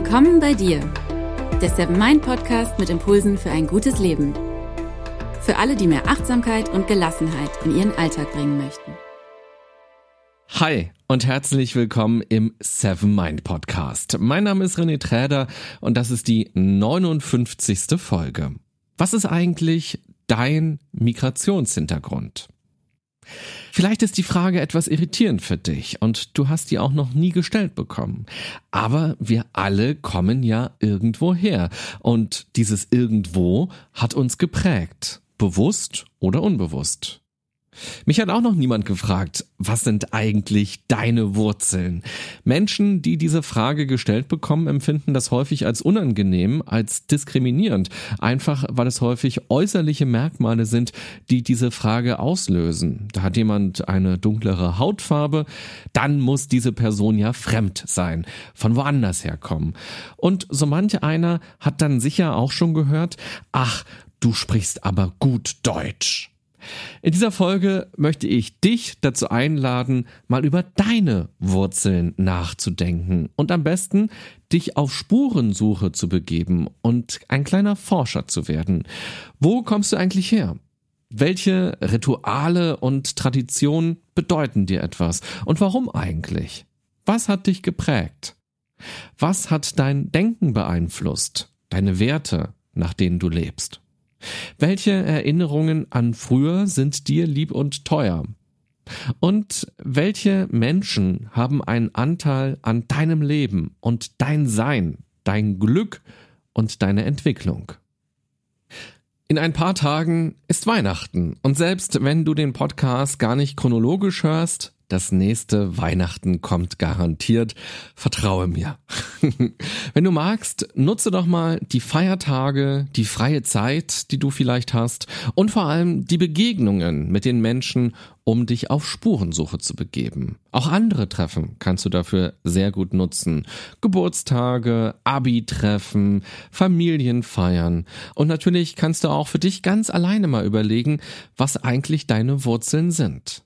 Willkommen bei dir, der Seven Mind Podcast mit Impulsen für ein gutes Leben. Für alle, die mehr Achtsamkeit und Gelassenheit in ihren Alltag bringen möchten. Hi und herzlich willkommen im Seven Mind Podcast. Mein Name ist René Träder und das ist die 59. Folge. Was ist eigentlich dein Migrationshintergrund? Vielleicht ist die Frage etwas irritierend für dich und du hast die auch noch nie gestellt bekommen. Aber wir alle kommen ja irgendwo her und dieses irgendwo hat uns geprägt, bewusst oder unbewusst. Mich hat auch noch niemand gefragt, was sind eigentlich deine Wurzeln? Menschen, die diese Frage gestellt bekommen, empfinden das häufig als unangenehm, als diskriminierend, einfach weil es häufig äußerliche Merkmale sind, die diese Frage auslösen. Da hat jemand eine dunklere Hautfarbe, dann muss diese Person ja fremd sein, von woanders herkommen. Und so manch einer hat dann sicher auch schon gehört, ach, du sprichst aber gut Deutsch. In dieser Folge möchte ich dich dazu einladen, mal über deine Wurzeln nachzudenken und am besten dich auf Spurensuche zu begeben und ein kleiner Forscher zu werden. Wo kommst du eigentlich her? Welche Rituale und Traditionen bedeuten dir etwas? Und warum eigentlich? Was hat dich geprägt? Was hat dein Denken beeinflusst? Deine Werte, nach denen du lebst? Welche Erinnerungen an früher sind dir lieb und teuer? Und welche Menschen haben einen Anteil an deinem Leben und dein Sein, dein Glück und deine Entwicklung? In ein paar Tagen ist Weihnachten und selbst wenn du den Podcast gar nicht chronologisch hörst, das nächste Weihnachten kommt garantiert. Vertraue mir. Wenn du magst, nutze doch mal die Feiertage, die freie Zeit, die du vielleicht hast und vor allem die Begegnungen mit den Menschen, um dich auf Spurensuche zu begeben. Auch andere Treffen kannst du dafür sehr gut nutzen. Geburtstage, Abi-Treffen, Familienfeiern. Und natürlich kannst du auch für dich ganz alleine mal überlegen, was eigentlich deine Wurzeln sind.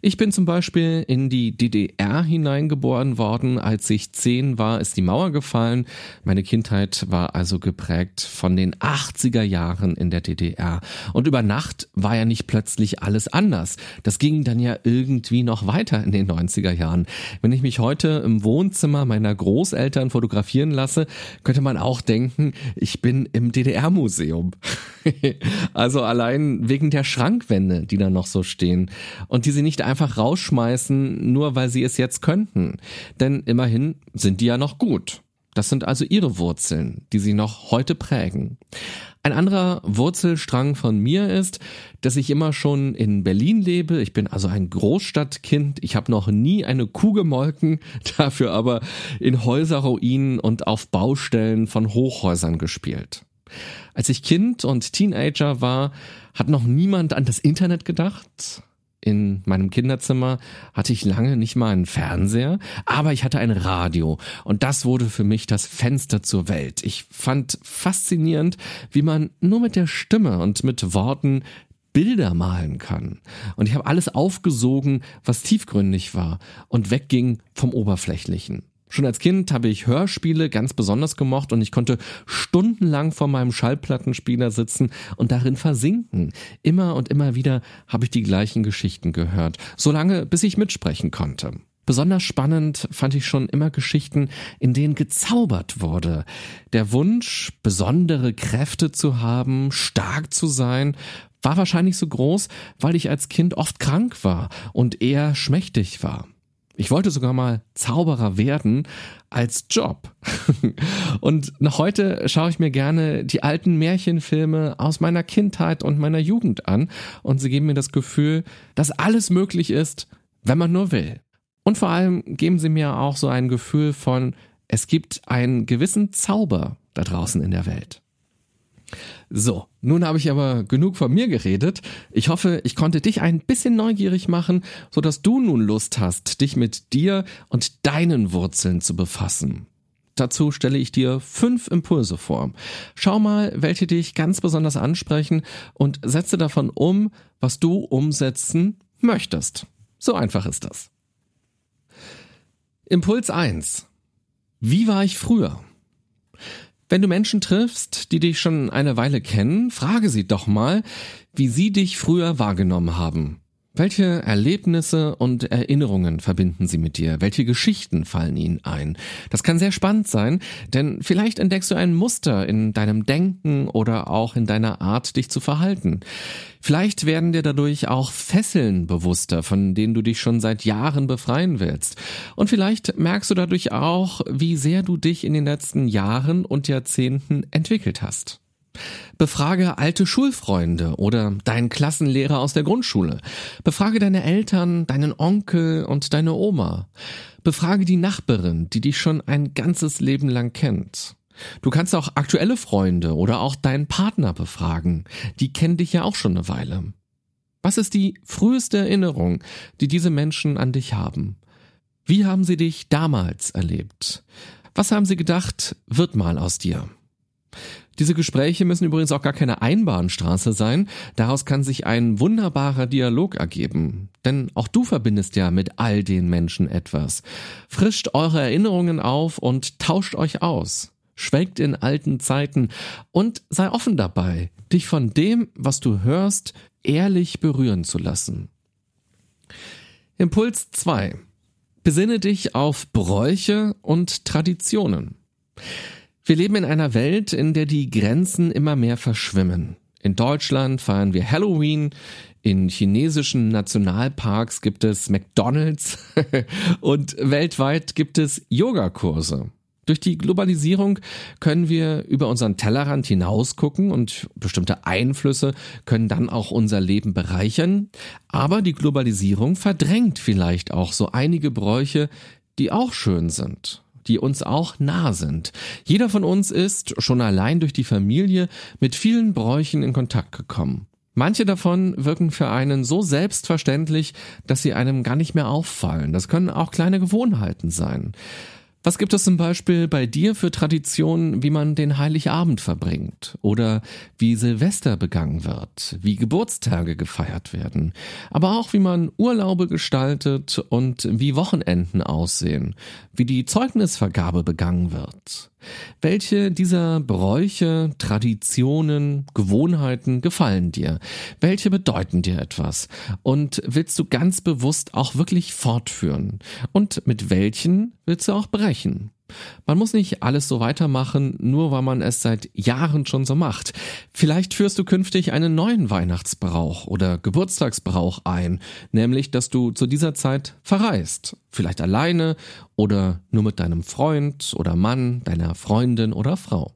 Ich bin zum Beispiel in die DDR hineingeboren worden. Als ich zehn war, ist die Mauer gefallen. Meine Kindheit war also geprägt von den 80er Jahren in der DDR. Und über Nacht war ja nicht plötzlich alles anders. Das ging dann ja irgendwie noch weiter in den 90er Jahren. Wenn ich mich heute im Wohnzimmer meiner Großeltern fotografieren lasse, könnte man auch denken, ich bin im DDR-Museum. also allein wegen der Schrankwände, die da noch so stehen. Und diese sie nicht einfach rausschmeißen, nur weil sie es jetzt könnten. Denn immerhin sind die ja noch gut. Das sind also ihre Wurzeln, die sie noch heute prägen. Ein anderer Wurzelstrang von mir ist, dass ich immer schon in Berlin lebe. Ich bin also ein Großstadtkind. Ich habe noch nie eine Kuh gemolken, dafür aber in Häuserruinen und auf Baustellen von Hochhäusern gespielt. Als ich Kind und Teenager war, hat noch niemand an das Internet gedacht in meinem Kinderzimmer hatte ich lange nicht mal einen Fernseher, aber ich hatte ein Radio und das wurde für mich das Fenster zur Welt. Ich fand faszinierend, wie man nur mit der Stimme und mit Worten Bilder malen kann. Und ich habe alles aufgesogen, was tiefgründig war und wegging vom Oberflächlichen. Schon als Kind habe ich Hörspiele ganz besonders gemocht und ich konnte stundenlang vor meinem Schallplattenspieler sitzen und darin versinken. Immer und immer wieder habe ich die gleichen Geschichten gehört, solange bis ich mitsprechen konnte. Besonders spannend fand ich schon immer Geschichten, in denen gezaubert wurde. Der Wunsch, besondere Kräfte zu haben, stark zu sein, war wahrscheinlich so groß, weil ich als Kind oft krank war und eher schmächtig war. Ich wollte sogar mal Zauberer werden als Job. Und noch heute schaue ich mir gerne die alten Märchenfilme aus meiner Kindheit und meiner Jugend an und sie geben mir das Gefühl, dass alles möglich ist, wenn man nur will. Und vor allem geben sie mir auch so ein Gefühl von, es gibt einen gewissen Zauber da draußen in der Welt. So, nun habe ich aber genug von mir geredet. Ich hoffe, ich konnte dich ein bisschen neugierig machen, so dass du nun Lust hast, dich mit dir und deinen Wurzeln zu befassen. Dazu stelle ich dir fünf Impulse vor. Schau mal, welche dich ganz besonders ansprechen und setze davon um, was du umsetzen möchtest. So einfach ist das. Impuls 1. Wie war ich früher? Wenn du Menschen triffst, die dich schon eine Weile kennen, frage sie doch mal, wie sie dich früher wahrgenommen haben. Welche Erlebnisse und Erinnerungen verbinden Sie mit dir? Welche Geschichten fallen Ihnen ein? Das kann sehr spannend sein, denn vielleicht entdeckst du ein Muster in deinem Denken oder auch in deiner Art, dich zu verhalten. Vielleicht werden dir dadurch auch Fesseln bewusster, von denen du dich schon seit Jahren befreien willst. Und vielleicht merkst du dadurch auch, wie sehr du dich in den letzten Jahren und Jahrzehnten entwickelt hast. Befrage alte Schulfreunde oder deinen Klassenlehrer aus der Grundschule. Befrage deine Eltern, deinen Onkel und deine Oma. Befrage die Nachbarin, die dich schon ein ganzes Leben lang kennt. Du kannst auch aktuelle Freunde oder auch deinen Partner befragen. Die kennen dich ja auch schon eine Weile. Was ist die früheste Erinnerung, die diese Menschen an dich haben? Wie haben sie dich damals erlebt? Was haben sie gedacht, wird mal aus dir? Diese Gespräche müssen übrigens auch gar keine Einbahnstraße sein. Daraus kann sich ein wunderbarer Dialog ergeben. Denn auch du verbindest ja mit all den Menschen etwas. Frischt eure Erinnerungen auf und tauscht euch aus. Schwelgt in alten Zeiten und sei offen dabei, dich von dem, was du hörst, ehrlich berühren zu lassen. Impuls 2. Besinne dich auf Bräuche und Traditionen. Wir leben in einer Welt, in der die Grenzen immer mehr verschwimmen. In Deutschland feiern wir Halloween, in chinesischen Nationalparks gibt es McDonald's und weltweit gibt es Yogakurse. Durch die Globalisierung können wir über unseren Tellerrand hinausgucken und bestimmte Einflüsse können dann auch unser Leben bereichern. Aber die Globalisierung verdrängt vielleicht auch so einige Bräuche, die auch schön sind die uns auch nah sind. Jeder von uns ist, schon allein durch die Familie, mit vielen Bräuchen in Kontakt gekommen. Manche davon wirken für einen so selbstverständlich, dass sie einem gar nicht mehr auffallen. Das können auch kleine Gewohnheiten sein. Was gibt es zum Beispiel bei dir für Traditionen, wie man den Heiligabend verbringt oder wie Silvester begangen wird, wie Geburtstage gefeiert werden, aber auch wie man Urlaube gestaltet und wie Wochenenden aussehen, wie die Zeugnisvergabe begangen wird? Welche dieser Bräuche, Traditionen, Gewohnheiten gefallen dir? Welche bedeuten dir etwas? Und willst du ganz bewusst auch wirklich fortführen? Und mit welchen willst du auch brechen? Man muss nicht alles so weitermachen, nur weil man es seit Jahren schon so macht. Vielleicht führst du künftig einen neuen Weihnachtsbrauch oder Geburtstagsbrauch ein, nämlich dass du zu dieser Zeit verreist. Vielleicht alleine oder nur mit deinem Freund oder Mann, deiner Freundin oder Frau.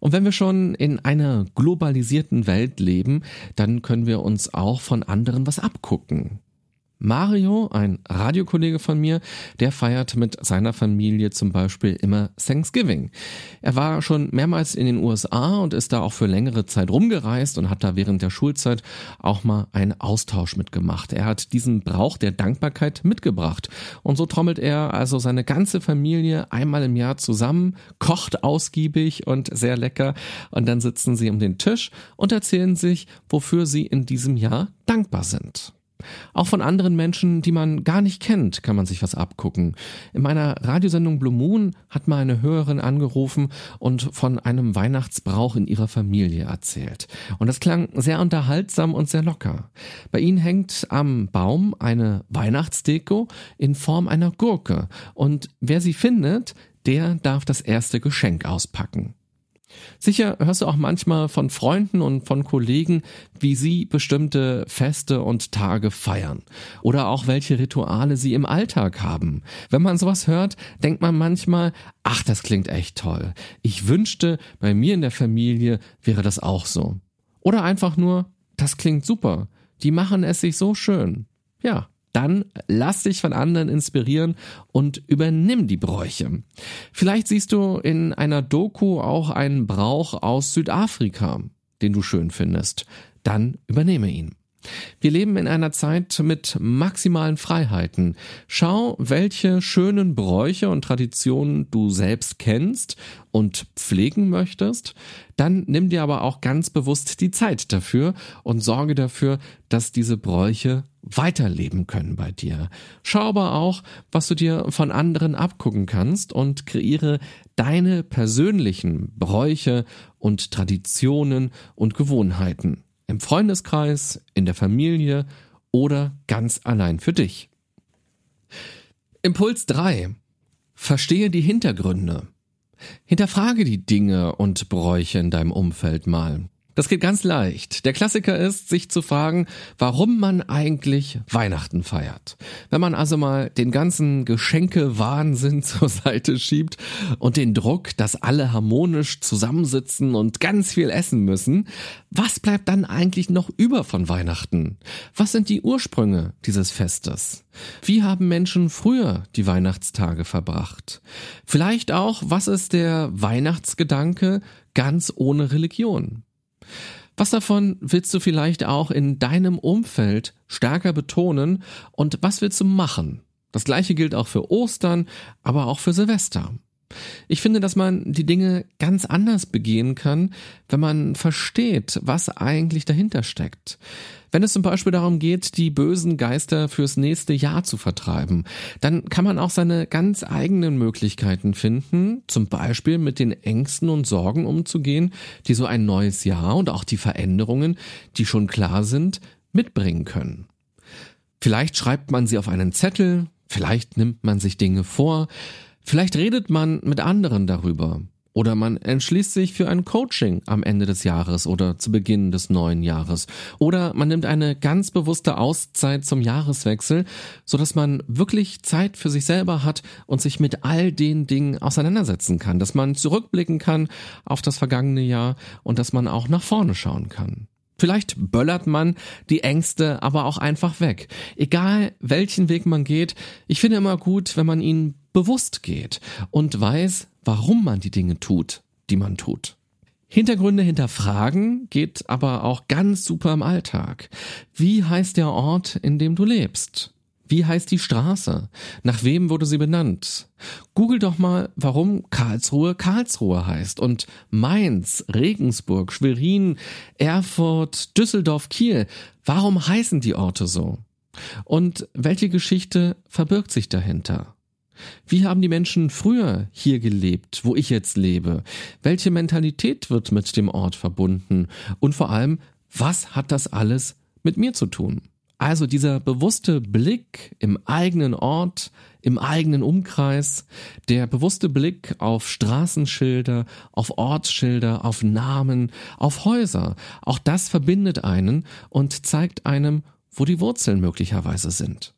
Und wenn wir schon in einer globalisierten Welt leben, dann können wir uns auch von anderen was abgucken. Mario, ein Radiokollege von mir, der feiert mit seiner Familie zum Beispiel immer Thanksgiving. Er war schon mehrmals in den USA und ist da auch für längere Zeit rumgereist und hat da während der Schulzeit auch mal einen Austausch mitgemacht. Er hat diesen Brauch der Dankbarkeit mitgebracht und so trommelt er also seine ganze Familie einmal im Jahr zusammen, kocht ausgiebig und sehr lecker und dann sitzen sie um den Tisch und erzählen sich, wofür sie in diesem Jahr dankbar sind. Auch von anderen Menschen, die man gar nicht kennt, kann man sich was abgucken. In meiner Radiosendung Blue Moon hat mal eine Hörerin angerufen und von einem Weihnachtsbrauch in ihrer Familie erzählt. Und das klang sehr unterhaltsam und sehr locker. Bei ihnen hängt am Baum eine Weihnachtsdeko in Form einer Gurke. Und wer sie findet, der darf das erste Geschenk auspacken. Sicher hörst du auch manchmal von Freunden und von Kollegen, wie sie bestimmte Feste und Tage feiern oder auch welche Rituale sie im Alltag haben. Wenn man sowas hört, denkt man manchmal, ach, das klingt echt toll. Ich wünschte, bei mir in der Familie wäre das auch so. Oder einfach nur, das klingt super. Die machen es sich so schön. Ja, dann lass dich von anderen inspirieren und übernimm die Bräuche. Vielleicht siehst du in einer Doku auch einen Brauch aus Südafrika, den du schön findest. Dann übernehme ihn. Wir leben in einer Zeit mit maximalen Freiheiten. Schau, welche schönen Bräuche und Traditionen du selbst kennst und pflegen möchtest. Dann nimm dir aber auch ganz bewusst die Zeit dafür und sorge dafür, dass diese Bräuche weiterleben können bei dir. Schau aber auch, was du dir von anderen abgucken kannst und kreiere deine persönlichen Bräuche und Traditionen und Gewohnheiten. Im Freundeskreis, in der Familie oder ganz allein für dich. Impuls 3. Verstehe die Hintergründe. Hinterfrage die Dinge und Bräuche in deinem Umfeld mal. Das geht ganz leicht. Der Klassiker ist, sich zu fragen, warum man eigentlich Weihnachten feiert. Wenn man also mal den ganzen Geschenke-Wahnsinn zur Seite schiebt und den Druck, dass alle harmonisch zusammensitzen und ganz viel essen müssen, was bleibt dann eigentlich noch über von Weihnachten? Was sind die Ursprünge dieses Festes? Wie haben Menschen früher die Weihnachtstage verbracht? Vielleicht auch, was ist der Weihnachtsgedanke ganz ohne Religion? Was davon willst du vielleicht auch in deinem Umfeld stärker betonen und was willst du machen? Das gleiche gilt auch für Ostern, aber auch für Silvester. Ich finde, dass man die Dinge ganz anders begehen kann, wenn man versteht, was eigentlich dahinter steckt. Wenn es zum Beispiel darum geht, die bösen Geister fürs nächste Jahr zu vertreiben, dann kann man auch seine ganz eigenen Möglichkeiten finden, zum Beispiel mit den Ängsten und Sorgen umzugehen, die so ein neues Jahr und auch die Veränderungen, die schon klar sind, mitbringen können. Vielleicht schreibt man sie auf einen Zettel, vielleicht nimmt man sich Dinge vor, vielleicht redet man mit anderen darüber. Oder man entschließt sich für ein Coaching am Ende des Jahres oder zu Beginn des neuen Jahres. Oder man nimmt eine ganz bewusste Auszeit zum Jahreswechsel, so dass man wirklich Zeit für sich selber hat und sich mit all den Dingen auseinandersetzen kann, dass man zurückblicken kann auf das vergangene Jahr und dass man auch nach vorne schauen kann. Vielleicht böllert man die Ängste aber auch einfach weg. Egal welchen Weg man geht, ich finde immer gut, wenn man ihn bewusst geht und weiß, warum man die Dinge tut, die man tut. Hintergründe hinterfragen geht aber auch ganz super im Alltag. Wie heißt der Ort, in dem du lebst? Wie heißt die Straße? Nach wem wurde sie benannt? Google doch mal, warum Karlsruhe Karlsruhe heißt und Mainz, Regensburg, Schwerin, Erfurt, Düsseldorf, Kiel. Warum heißen die Orte so? Und welche Geschichte verbirgt sich dahinter? Wie haben die Menschen früher hier gelebt, wo ich jetzt lebe? Welche Mentalität wird mit dem Ort verbunden? Und vor allem, was hat das alles mit mir zu tun? Also dieser bewusste Blick im eigenen Ort, im eigenen Umkreis, der bewusste Blick auf Straßenschilder, auf Ortsschilder, auf Namen, auf Häuser, auch das verbindet einen und zeigt einem, wo die Wurzeln möglicherweise sind.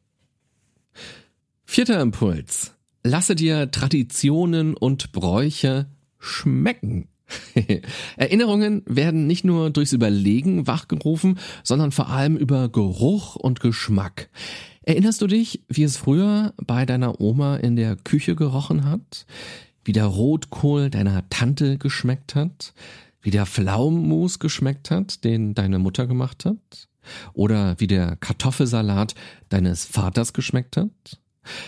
Vierter Impuls. Lasse dir Traditionen und Bräuche schmecken. Erinnerungen werden nicht nur durchs Überlegen wachgerufen, sondern vor allem über Geruch und Geschmack. Erinnerst du dich, wie es früher bei deiner Oma in der Küche gerochen hat? Wie der Rotkohl deiner Tante geschmeckt hat? Wie der Pflaumenmus geschmeckt hat, den deine Mutter gemacht hat? Oder wie der Kartoffelsalat deines Vaters geschmeckt hat?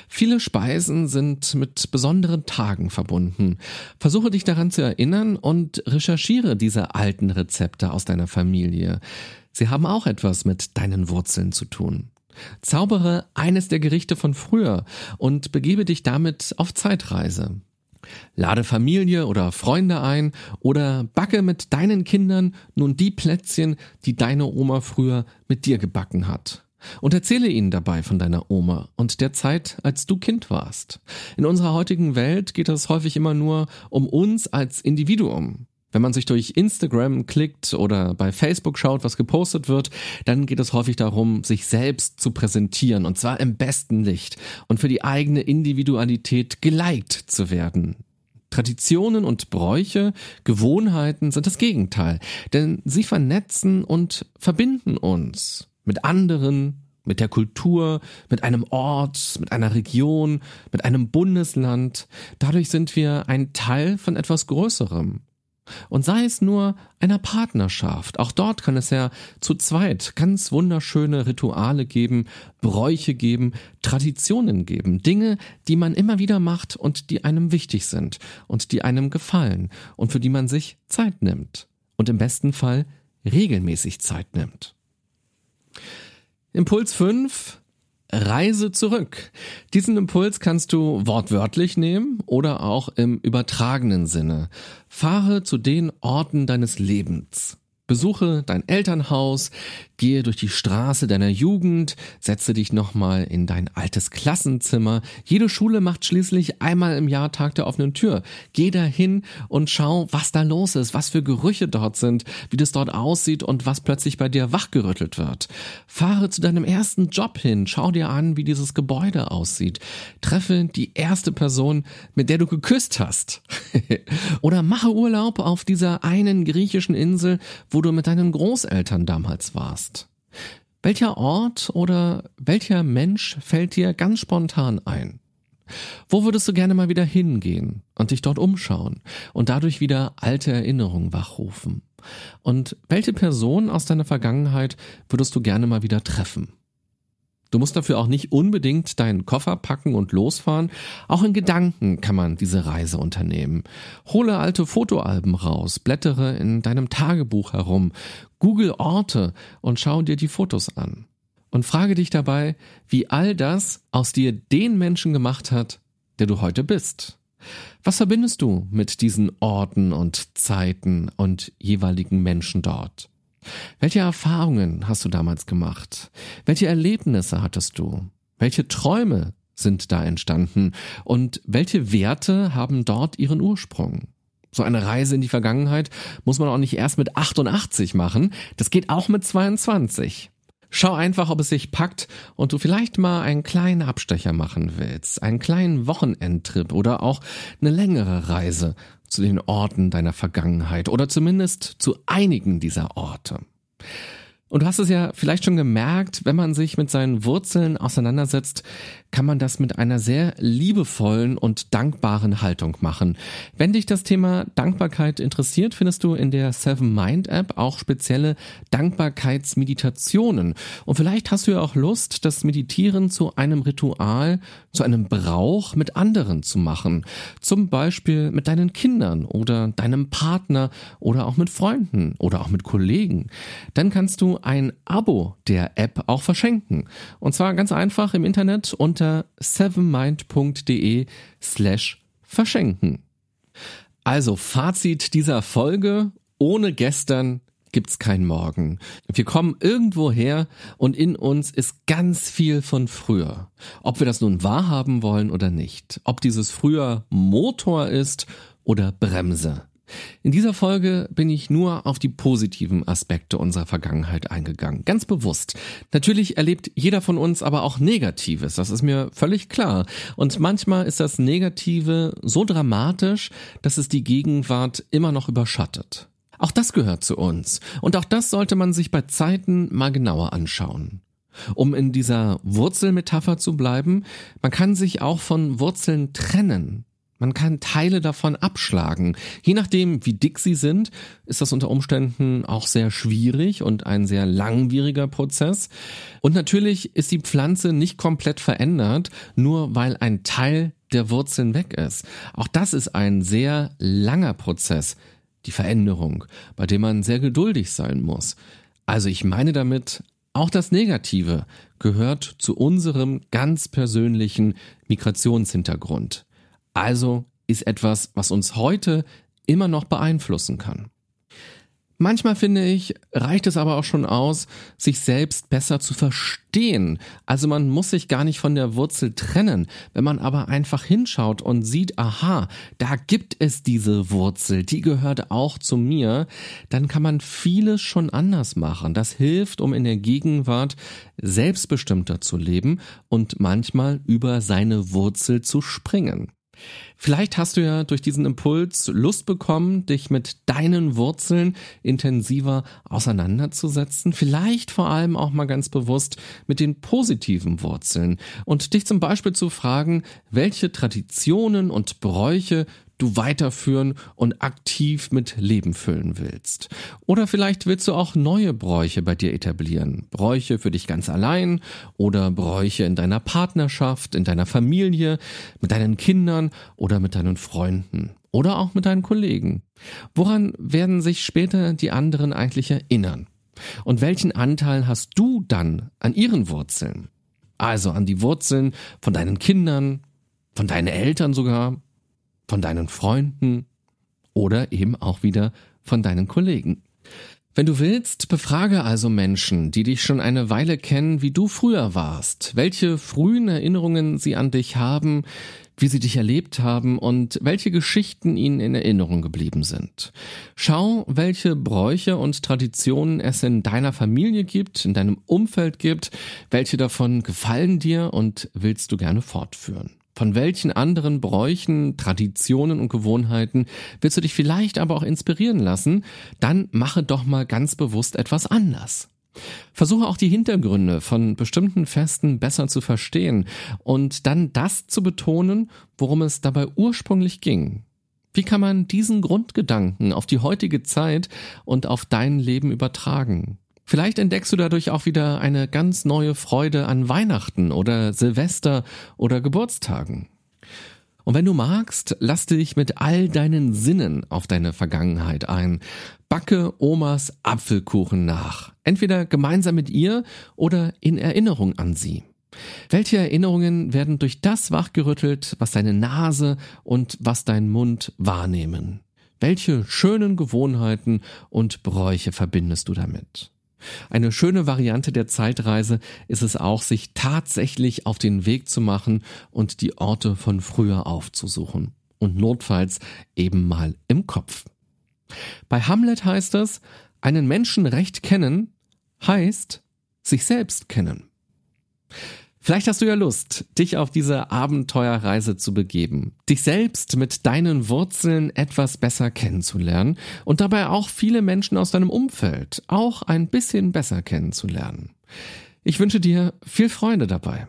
Viele Speisen sind mit besonderen Tagen verbunden. Versuche dich daran zu erinnern und recherchiere diese alten Rezepte aus deiner Familie. Sie haben auch etwas mit deinen Wurzeln zu tun. Zaubere eines der Gerichte von früher und begebe dich damit auf Zeitreise. Lade Familie oder Freunde ein oder backe mit deinen Kindern nun die Plätzchen, die deine Oma früher mit dir gebacken hat. Und erzähle ihnen dabei von deiner Oma und der Zeit, als du Kind warst. In unserer heutigen Welt geht es häufig immer nur um uns als Individuum. Wenn man sich durch Instagram klickt oder bei Facebook schaut, was gepostet wird, dann geht es häufig darum, sich selbst zu präsentieren und zwar im besten Licht und für die eigene Individualität geliked zu werden. Traditionen und Bräuche, Gewohnheiten sind das Gegenteil, denn sie vernetzen und verbinden uns mit anderen, mit der Kultur, mit einem Ort, mit einer Region, mit einem Bundesland. Dadurch sind wir ein Teil von etwas Größerem. Und sei es nur einer Partnerschaft. Auch dort kann es ja zu zweit ganz wunderschöne Rituale geben, Bräuche geben, Traditionen geben. Dinge, die man immer wieder macht und die einem wichtig sind und die einem gefallen und für die man sich Zeit nimmt. Und im besten Fall regelmäßig Zeit nimmt. Impuls 5. Reise zurück. Diesen Impuls kannst du wortwörtlich nehmen oder auch im übertragenen Sinne. Fahre zu den Orten deines Lebens. Besuche dein Elternhaus, gehe durch die Straße deiner Jugend, setze dich nochmal in dein altes Klassenzimmer. Jede Schule macht schließlich einmal im Jahr Tag der offenen Tür. Geh dahin und schau, was da los ist, was für Gerüche dort sind, wie das dort aussieht und was plötzlich bei dir wachgerüttelt wird. Fahre zu deinem ersten Job hin, schau dir an, wie dieses Gebäude aussieht. Treffe die erste Person, mit der du geküsst hast. Oder mache Urlaub auf dieser einen griechischen Insel, wo wo du mit deinen Großeltern damals warst. Welcher Ort oder welcher Mensch fällt dir ganz spontan ein? Wo würdest du gerne mal wieder hingehen und dich dort umschauen und dadurch wieder alte Erinnerungen wachrufen? Und welche Person aus deiner Vergangenheit würdest du gerne mal wieder treffen? Du musst dafür auch nicht unbedingt deinen Koffer packen und losfahren. Auch in Gedanken kann man diese Reise unternehmen. Hole alte Fotoalben raus, blättere in deinem Tagebuch herum, google Orte und schau dir die Fotos an. Und frage dich dabei, wie all das aus dir den Menschen gemacht hat, der du heute bist. Was verbindest du mit diesen Orten und Zeiten und jeweiligen Menschen dort? Welche Erfahrungen hast du damals gemacht? Welche Erlebnisse hattest du? Welche Träume sind da entstanden? Und welche Werte haben dort ihren Ursprung? So eine Reise in die Vergangenheit muss man auch nicht erst mit 88 machen. Das geht auch mit 22. Schau einfach, ob es sich packt und du vielleicht mal einen kleinen Abstecher machen willst, einen kleinen Wochenendtrip oder auch eine längere Reise zu den Orten deiner Vergangenheit oder zumindest zu einigen dieser Orte. Und du hast es ja vielleicht schon gemerkt, wenn man sich mit seinen Wurzeln auseinandersetzt, kann man das mit einer sehr liebevollen und dankbaren Haltung machen. Wenn dich das Thema Dankbarkeit interessiert, findest du in der Seven Mind App auch spezielle Dankbarkeitsmeditationen. Und vielleicht hast du ja auch Lust, das Meditieren zu einem Ritual, zu einem Brauch mit anderen zu machen. Zum Beispiel mit deinen Kindern oder deinem Partner oder auch mit Freunden oder auch mit Kollegen. Dann kannst ein Abo der App auch verschenken. Und zwar ganz einfach im Internet unter sevenmind.de slash verschenken. Also Fazit dieser Folge. Ohne gestern gibt's kein Morgen. Wir kommen irgendwo her und in uns ist ganz viel von früher. Ob wir das nun wahrhaben wollen oder nicht. Ob dieses früher Motor ist oder Bremse. In dieser Folge bin ich nur auf die positiven Aspekte unserer Vergangenheit eingegangen. Ganz bewusst. Natürlich erlebt jeder von uns aber auch Negatives. Das ist mir völlig klar. Und manchmal ist das Negative so dramatisch, dass es die Gegenwart immer noch überschattet. Auch das gehört zu uns. Und auch das sollte man sich bei Zeiten mal genauer anschauen. Um in dieser Wurzelmetapher zu bleiben, man kann sich auch von Wurzeln trennen. Man kann Teile davon abschlagen. Je nachdem, wie dick sie sind, ist das unter Umständen auch sehr schwierig und ein sehr langwieriger Prozess. Und natürlich ist die Pflanze nicht komplett verändert, nur weil ein Teil der Wurzeln weg ist. Auch das ist ein sehr langer Prozess, die Veränderung, bei dem man sehr geduldig sein muss. Also ich meine damit, auch das Negative gehört zu unserem ganz persönlichen Migrationshintergrund. Also ist etwas, was uns heute immer noch beeinflussen kann. Manchmal finde ich, reicht es aber auch schon aus, sich selbst besser zu verstehen. Also man muss sich gar nicht von der Wurzel trennen. Wenn man aber einfach hinschaut und sieht, aha, da gibt es diese Wurzel, die gehört auch zu mir, dann kann man vieles schon anders machen. Das hilft, um in der Gegenwart selbstbestimmter zu leben und manchmal über seine Wurzel zu springen. Vielleicht hast du ja durch diesen Impuls Lust bekommen, dich mit deinen Wurzeln intensiver auseinanderzusetzen. Vielleicht vor allem auch mal ganz bewusst mit den positiven Wurzeln und dich zum Beispiel zu fragen, welche Traditionen und Bräuche du weiterführen und aktiv mit Leben füllen willst. Oder vielleicht willst du auch neue Bräuche bei dir etablieren. Bräuche für dich ganz allein oder Bräuche in deiner Partnerschaft, in deiner Familie, mit deinen Kindern oder mit deinen Freunden oder auch mit deinen Kollegen. Woran werden sich später die anderen eigentlich erinnern? Und welchen Anteil hast du dann an ihren Wurzeln? Also an die Wurzeln von deinen Kindern, von deinen Eltern sogar, von deinen Freunden oder eben auch wieder von deinen Kollegen. Wenn du willst, befrage also Menschen, die dich schon eine Weile kennen, wie du früher warst, welche frühen Erinnerungen sie an dich haben, wie sie dich erlebt haben und welche Geschichten ihnen in Erinnerung geblieben sind. Schau, welche Bräuche und Traditionen es in deiner Familie gibt, in deinem Umfeld gibt, welche davon gefallen dir und willst du gerne fortführen. Von welchen anderen Bräuchen, Traditionen und Gewohnheiten willst du dich vielleicht aber auch inspirieren lassen? Dann mache doch mal ganz bewusst etwas anders. Versuche auch die Hintergründe von bestimmten Festen besser zu verstehen und dann das zu betonen, worum es dabei ursprünglich ging. Wie kann man diesen Grundgedanken auf die heutige Zeit und auf dein Leben übertragen? Vielleicht entdeckst du dadurch auch wieder eine ganz neue Freude an Weihnachten oder Silvester oder Geburtstagen. Und wenn du magst, lass dich mit all deinen Sinnen auf deine Vergangenheit ein. Backe Omas Apfelkuchen nach. Entweder gemeinsam mit ihr oder in Erinnerung an sie. Welche Erinnerungen werden durch das wachgerüttelt, was deine Nase und was dein Mund wahrnehmen? Welche schönen Gewohnheiten und Bräuche verbindest du damit? Eine schöne Variante der Zeitreise ist es auch, sich tatsächlich auf den Weg zu machen und die Orte von früher aufzusuchen. Und notfalls eben mal im Kopf. Bei Hamlet heißt es, einen Menschen recht kennen heißt sich selbst kennen. Vielleicht hast du ja Lust, dich auf diese Abenteuerreise zu begeben, dich selbst mit deinen Wurzeln etwas besser kennenzulernen und dabei auch viele Menschen aus deinem Umfeld auch ein bisschen besser kennenzulernen. Ich wünsche dir viel Freude dabei.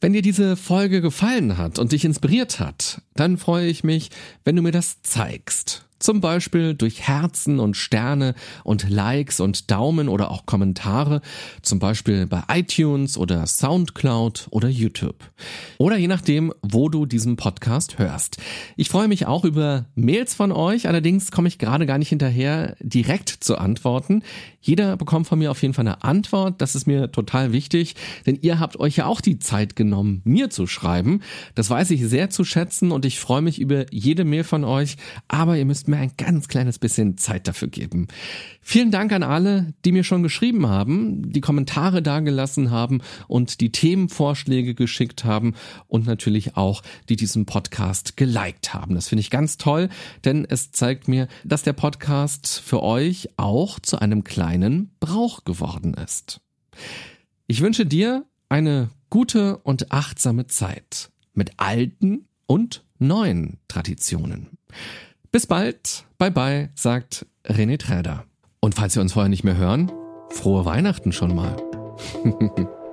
Wenn dir diese Folge gefallen hat und dich inspiriert hat, dann freue ich mich, wenn du mir das zeigst. Zum Beispiel durch Herzen und Sterne und Likes und Daumen oder auch Kommentare, zum Beispiel bei iTunes oder Soundcloud oder YouTube. Oder je nachdem, wo du diesen Podcast hörst. Ich freue mich auch über Mails von euch, allerdings komme ich gerade gar nicht hinterher, direkt zu antworten. Jeder bekommt von mir auf jeden Fall eine Antwort, das ist mir total wichtig, denn ihr habt euch ja auch die Zeit genommen, mir zu schreiben. Das weiß ich sehr zu schätzen und ich freue mich über jede Mail von euch, aber ihr müsst mir ein ganz kleines bisschen Zeit dafür geben. Vielen Dank an alle, die mir schon geschrieben haben, die Kommentare dagelassen haben und die Themenvorschläge geschickt haben und natürlich auch, die diesen Podcast geliked haben. Das finde ich ganz toll, denn es zeigt mir, dass der Podcast für euch auch zu einem kleinen Brauch geworden ist. Ich wünsche dir eine gute und achtsame Zeit mit alten und neuen Traditionen. Bis bald, bye bye, sagt René Träder. Und falls wir uns vorher nicht mehr hören, frohe Weihnachten schon mal.